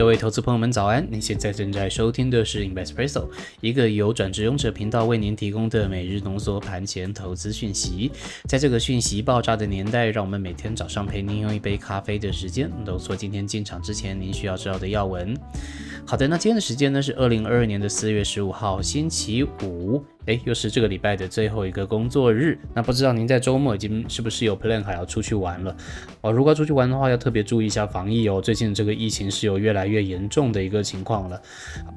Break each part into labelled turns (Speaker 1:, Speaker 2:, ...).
Speaker 1: 各位投资朋友们，早安！您现在正在收听的是 Investpresso，一个由转职勇者频道为您提供的每日浓缩盘前投资讯息。在这个讯息爆炸的年代，让我们每天早上陪您用一杯咖啡的时间，浓缩今天进场之前您需要知道的要闻。好的，那今天的时间呢是二零二二年的四月十五号，星期五。哎，又是这个礼拜的最后一个工作日。那不知道您在周末已经是不是有 plan 还要出去玩了？哦，如果要出去玩的话，要特别注意一下防疫哦。最近这个疫情是有越来越严重的一个情况了。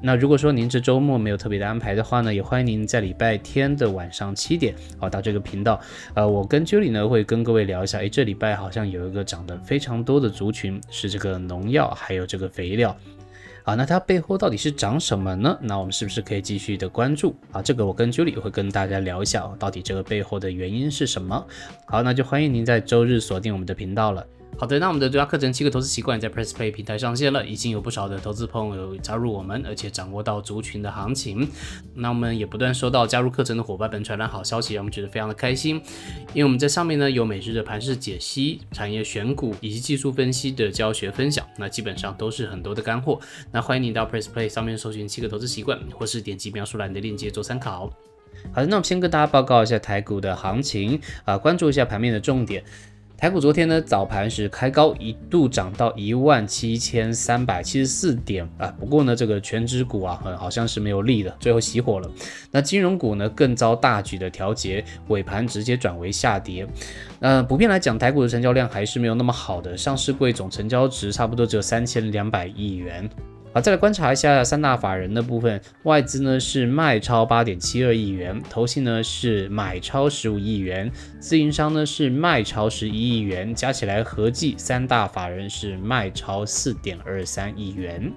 Speaker 1: 那如果说您这周末没有特别的安排的话呢，也欢迎您在礼拜天的晚上七点，哦，到这个频道。呃，我跟 Julie 呢会跟各位聊一下。哎，这礼拜好像有一个涨得非常多的族群，是这个农药还有这个肥料。啊，那它背后到底是涨什么呢？那我们是不是可以继续的关注啊？这个我跟 Julie 会跟大家聊一下哦，到底这个背后的原因是什么？好，那就欢迎您在周日锁定我们的频道了。好的，那我们的独家课程七个投资习惯在 Press Play 平台上线了，已经有不少的投资朋友加入我们，而且掌握到族群的行情。那我们也不断收到加入课程的伙伴们传来好消息，让我们觉得非常的开心。因为我们在上面呢有每日的盘势解析、产业选股以及技术分析的教学分享，那基本上都是很多的干货。那欢迎你到 Press Play 上面搜寻七个投资习惯，或是点击描述栏的链接做参考。好的，那我们先跟大家报告一下台股的行情啊，关注一下盘面的重点。台股昨天呢早盘是开高，一度涨到一万七千三百七十四点啊。不过呢，这个全指股啊，好像是没有力的，最后熄火了。那金融股呢更遭大举的调节，尾盘直接转为下跌。那普遍来讲，台股的成交量还是没有那么好的，上市柜总成交值差不多只有三千两百亿元。好，再来观察一下三大法人的部分，外资呢是卖超八点七二亿元，投信呢是买超十五亿元，自营商呢是卖超十一亿元，加起来合计三大法人是卖超四点二三亿元。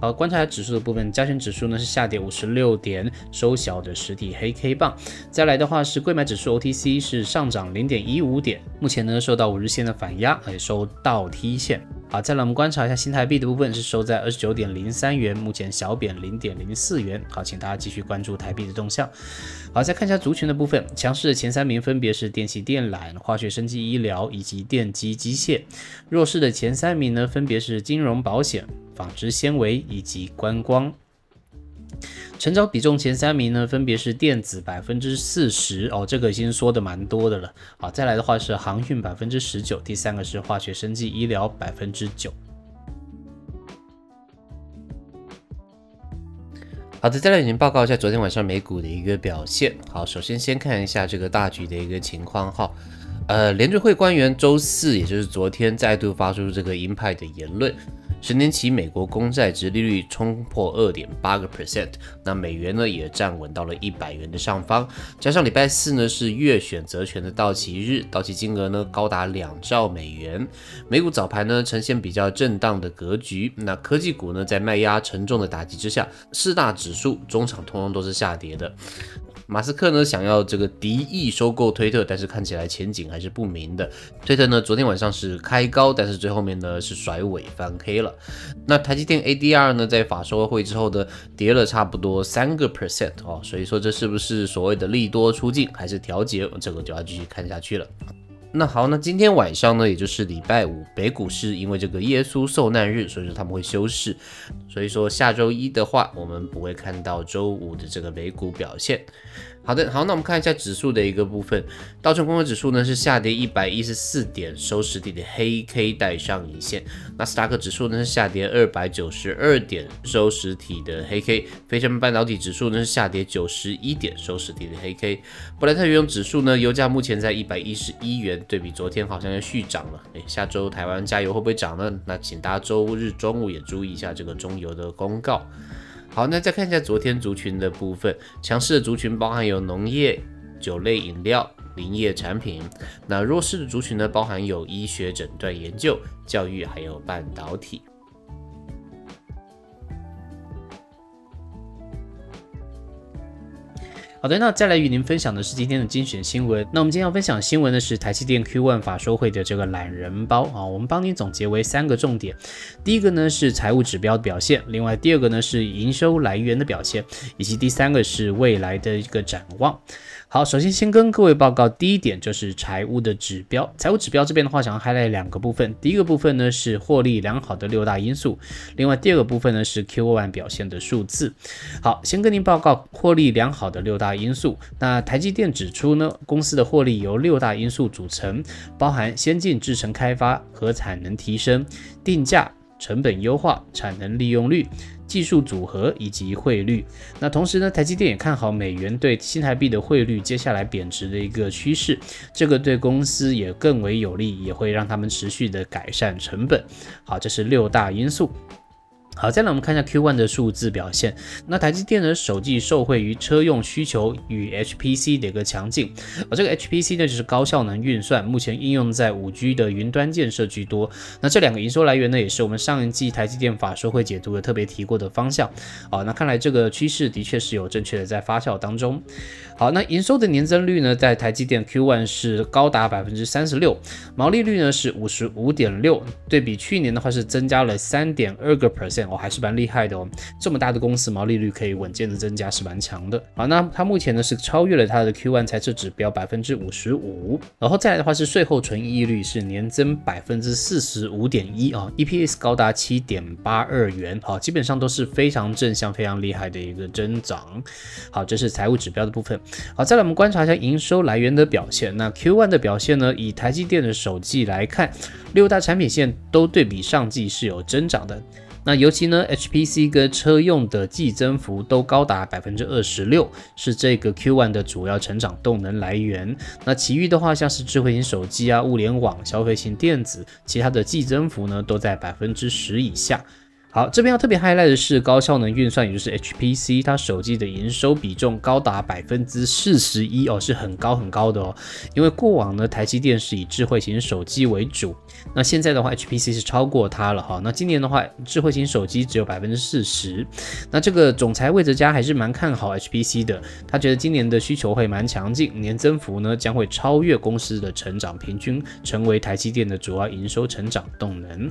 Speaker 1: 好，观察指数的部分，加权指数呢是下跌五十六点，收小的实体黑 K 棒。再来的话是贵买指数 OTC 是上涨零点一五点，目前呢受到五日线的反压，也收倒 T 线。好，再来我们观察一下新台币的部分，是收在二十九点零三元，目前小贬零点零四元。好，请大家继续关注台币的动向。好，再看一下族群的部分，强势的前三名分别是电器电缆、化学生技医疗以及电机机械；弱势的前三名呢，分别是金融保险、纺织纤维以及观光。成交比重前三名呢，分别是电子百分之四十哦，这个已经说的蛮多的了。好，再来的话是航运百分之十九，第三个是化学生技医疗百分之九。好的，再来已经报告一下昨天晚上美股的一个表现。好，首先先看一下这个大局的一个情况哈。呃，联储会官员周四，也就是昨天再度发出这个鹰派的言论。十年期美国公债值利率冲破二点八个 percent，那美元呢也站稳到了一百元的上方。加上礼拜四呢是月选择权的到期日，到期金额呢高达两兆美元。美股早盘呢呈现比较震荡的格局，那科技股呢在卖压沉重的打击之下，四大指数中场通通都是下跌的。马斯克呢想要这个敌意收购推特，但是看起来前景还是不明的。推特呢昨天晚上是开高，但是最后面呢是甩尾翻黑了。那台积电 ADR 呢在法说会之后呢跌了差不多三个 percent 哦，所以说这是不是所谓的利多出尽还是调节，这个就要继续看下去了。那好，那今天晚上呢，也就是礼拜五，北股市因为这个耶稣受难日，所以说他们会休市，所以说下周一的话，我们不会看到周五的这个美股表现。好的，好，那我们看一下指数的一个部分，道琼工业指数呢是下跌一百一十四点，收实体的黑 K 带上影线。纳斯达克指数呢是下跌二百九十二点，收实体的黑 K。非成半导体指数呢是下跌九十一点，收实体的黑 K。布莱特原油指数呢，油价目前在一百一十一元，对比昨天好像要续涨了。哎，下周台湾加油会不会涨呢？那请大家周日中午也注意一下这个中油的公告。好，那再看一下昨天族群的部分，强势的族群包含有农业、酒类饮料、林业产品；那弱势的族群呢，包含有医学诊断研究、教育还有半导体。好的，那再来与您分享的是今天的精选新闻。那我们今天要分享新闻的是台积电 Q1 法说会的这个懒人包啊，我们帮您总结为三个重点。第一个呢是财务指标的表现，另外第二个呢是营收来源的表现，以及第三个是未来的一个展望。好，首先先跟各位报告，第一点就是财务的指标。财务指标这边的话，想要 highlight 两个部分。第一个部分呢是获利良好的六大因素，另外第二个部分呢是 Q1 表现的数字。好，先跟您报告获利良好的六大因素。那台积电指出呢，公司的获利由六大因素组成，包含先进制程开发和产能提升、定价、成本优化、产能利用率。技术组合以及汇率，那同时呢，台积电也看好美元对新台币的汇率接下来贬值的一个趋势，这个对公司也更为有利，也会让他们持续的改善成本。好，这是六大因素。好，再来我们看一下 Q1 的数字表现。那台积电的首季受惠于车用需求与 HPC 的一个强劲，而这个 HPC 呢就是高效能运算，目前应用在 5G 的云端建设居多。那这两个营收来源呢，也是我们上一季台积电法说会解读的特别提过的方向。哦，那看来这个趋势的确是有正确的在发酵当中。好，那营收的年增率呢，在台积电 Q1 是高达百分之三十六，毛利率呢是五十五点六，对比去年的话是增加了三点二个 percent。哦，还是蛮厉害的哦，这么大的公司毛利率可以稳健的增加，是蛮强的。好，那它目前呢是超越了它的 Q1 财测指标百分之五十五，然后再来的话是税后纯益率是年增百分之四十五点一啊，EPS 高达七点八二元，好，基本上都是非常正向、非常厉害的一个增长。好，这是财务指标的部分。好，再来我们观察一下营收来源的表现。那 Q1 的表现呢，以台积电的首季来看，六大产品线都对比上季是有增长的。那尤其呢，HPC 跟车用的季增幅都高达百分之二十六，是这个 Q1 的主要成长动能来源。那其余的话，像是智慧型手机啊、物联网、消费型电子，其他的季增幅呢，都在百分之十以下。好，这边要特别 highlight 的是高效能运算，也就是 HPC，它手机的营收比重高达百分之四十一哦，是很高很高的哦。因为过往呢，台积电是以智慧型手机为主，那现在的话，HPC 是超过它了哈。那今年的话，智慧型手机只有百分之四十。那这个总裁魏哲嘉还是蛮看好 HPC 的，他觉得今年的需求会蛮强劲，年增幅呢将会超越公司的成长平均，成为台积电的主要营收成长动能。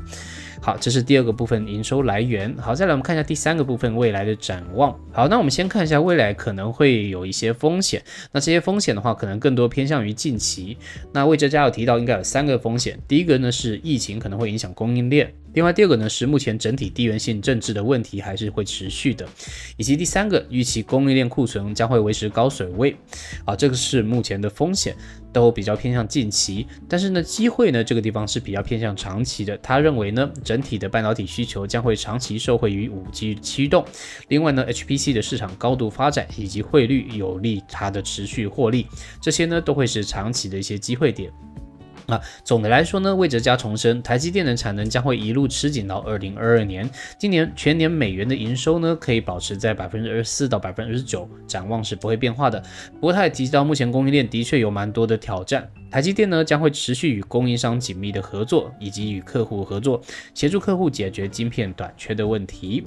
Speaker 1: 好，这是第二个部分营收来源。好，再来我们看一下第三个部分未来的展望。好，那我们先看一下未来可能会有一些风险。那这些风险的话，可能更多偏向于近期。那魏哲家有提到，应该有三个风险。第一个呢是疫情可能会影响供应链。另外第二个呢是目前整体地缘性政治的问题还是会持续的，以及第三个预期供应链库存将会维持高水位，啊，这个是目前的风险，都比较偏向近期，但是呢机会呢这个地方是比较偏向长期的，他认为呢整体的半导体需求将会长期受惠于五 G 驱动，另外呢 HPC 的市场高度发展以及汇率有利它的持续获利，这些呢都会是长期的一些机会点。啊，总的来说呢，魏哲家重申，台积电的产能将会一路吃紧到二零二二年。今年全年美元的营收呢，可以保持在百分之二十四到百分之二十九，展望是不会变化的。不过他也提到，目前供应链的确有蛮多的挑战，台积电呢将会持续与供应商紧密的合作，以及与客户合作，协助客户解决晶片短缺的问题。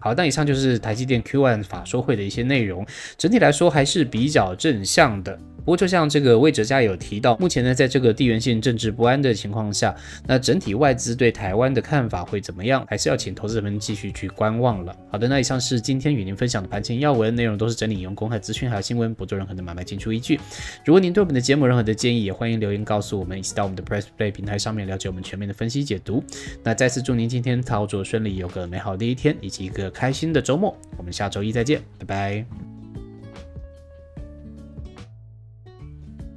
Speaker 1: 好，那以上就是台积电 Q1 法说会的一些内容，整体来说还是比较正向的。不过，就像这个魏哲家有提到，目前呢，在这个地缘性政治不安的情况下，那整体外资对台湾的看法会怎么样，还是要请投资者们继续去观望了。好的，那以上是今天与您分享的盘前要闻内容，都是整理用公开资讯还有新闻，不做任何的买卖进出依据。如果您对我们的节目任何的建议，也欢迎留言告诉我们，一起到我们的 Press Play 平台上面了解我们全面的分析解读。那再次祝您今天操作顺利，有个美好的一天以及一个开心的周末。我们下周一再见，拜拜。